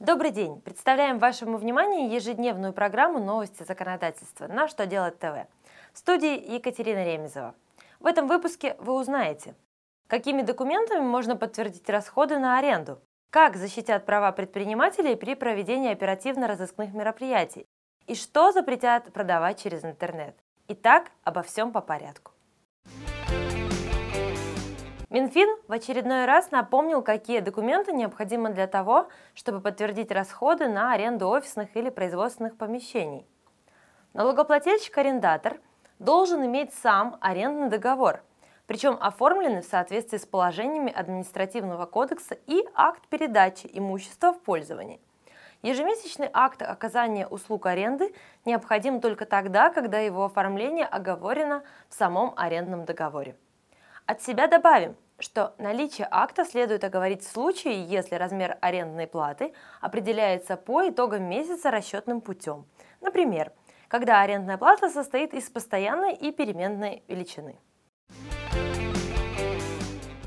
Добрый день! Представляем вашему вниманию ежедневную программу «Новости законодательства» на «Что делать ТВ». В студии Екатерина Ремезова. В этом выпуске вы узнаете, какими документами можно подтвердить расходы на аренду, как защитят права предпринимателей при проведении оперативно-розыскных мероприятий и что запретят продавать через интернет. Итак, обо всем по порядку. Минфин в очередной раз напомнил, какие документы необходимы для того, чтобы подтвердить расходы на аренду офисных или производственных помещений. Налогоплательщик-арендатор должен иметь сам арендный договор, причем оформленный в соответствии с положениями административного кодекса и акт передачи имущества в пользование. Ежемесячный акт оказания услуг аренды необходим только тогда, когда его оформление оговорено в самом арендном договоре. От себя добавим, что наличие акта следует оговорить в случае, если размер арендной платы определяется по итогам месяца расчетным путем. Например, когда арендная плата состоит из постоянной и переменной величины.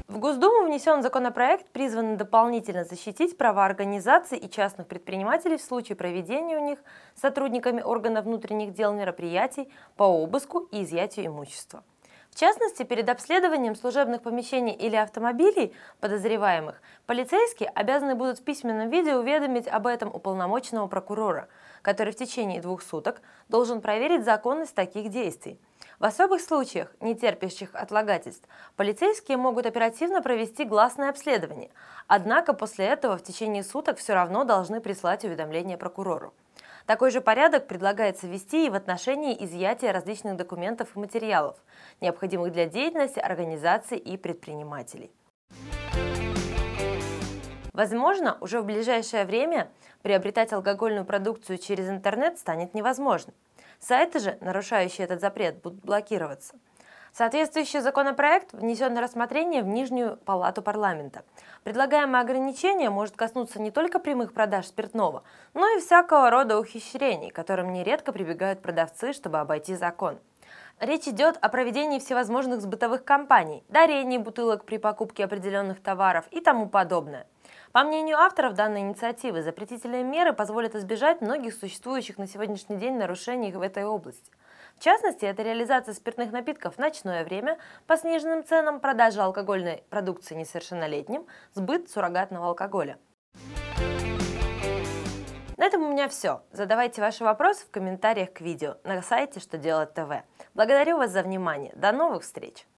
В Госдуму внесен законопроект, призванный дополнительно защитить права организаций и частных предпринимателей в случае проведения у них сотрудниками органов внутренних дел мероприятий по обыску и изъятию имущества. В частности, перед обследованием служебных помещений или автомобилей подозреваемых полицейские обязаны будут в письменном виде уведомить об этом уполномоченного прокурора, который в течение двух суток должен проверить законность таких действий. В особых случаях, не терпящих отлагательств, полицейские могут оперативно провести гласное обследование, однако после этого в течение суток все равно должны прислать уведомление прокурору. Такой же порядок предлагается ввести и в отношении изъятия различных документов и материалов, необходимых для деятельности организаций и предпринимателей. Возможно, уже в ближайшее время приобретать алкогольную продукцию через интернет станет невозможно. Сайты же, нарушающие этот запрет, будут блокироваться – Соответствующий законопроект внесен на рассмотрение в Нижнюю палату парламента. Предлагаемое ограничение может коснуться не только прямых продаж спиртного, но и всякого рода ухищрений, которым нередко прибегают продавцы, чтобы обойти закон. Речь идет о проведении всевозможных сбытовых кампаний, дарении бутылок при покупке определенных товаров и тому подобное. По мнению авторов данной инициативы, запретительные меры позволят избежать многих существующих на сегодняшний день нарушений в этой области. В частности, это реализация спиртных напитков в ночное время по сниженным ценам, продажа алкогольной продукции несовершеннолетним, сбыт суррогатного алкоголя. На этом у меня все. Задавайте ваши вопросы в комментариях к видео на сайте Что делать ТВ. Благодарю вас за внимание. До новых встреч!